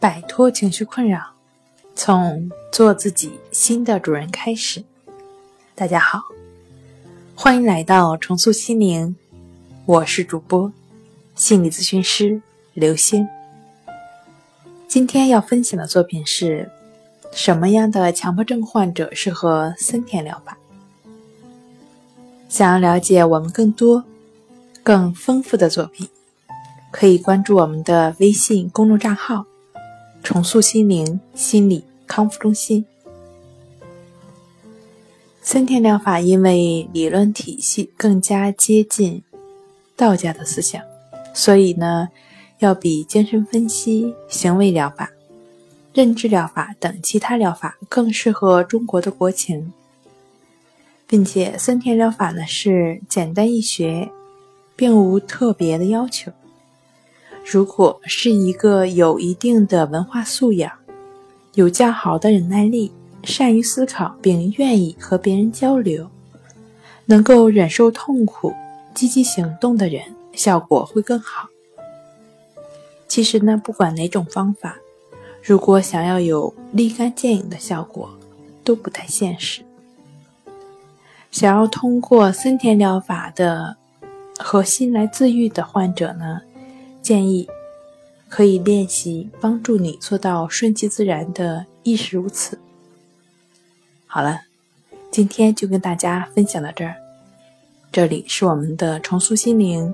摆脱情绪困扰，从做自己新的主人开始。大家好，欢迎来到重塑心灵，我是主播心理咨询师刘星。今天要分享的作品是：什么样的强迫症患者适合森田疗法？想要了解我们更多、更丰富的作品。可以关注我们的微信公众账号“重塑心灵心理康复中心”。森田疗法因为理论体系更加接近道家的思想，所以呢，要比精神分析、行为疗法、认知疗法等其他疗法更适合中国的国情，并且森田疗法呢是简单易学，并无特别的要求。如果是一个有一定的文化素养、有较好的忍耐力、善于思考并愿意和别人交流、能够忍受痛苦、积极行动的人，效果会更好。其实呢，不管哪种方法，如果想要有立竿见影的效果，都不太现实。想要通过森田疗法的核心来自愈的患者呢？建议可以练习帮助你做到顺其自然的亦是如此。好了，今天就跟大家分享到这儿。这里是我们的重塑心灵。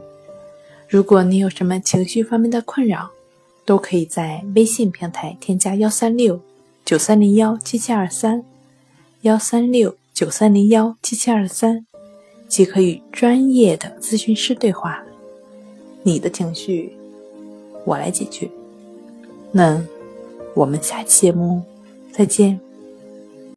如果你有什么情绪方面的困扰，都可以在微信平台添加幺三六九三零幺七七二三幺三六九三零幺七七二三，即可与专业的咨询师对话。你的情绪，我来解决。那我们下期节目再见。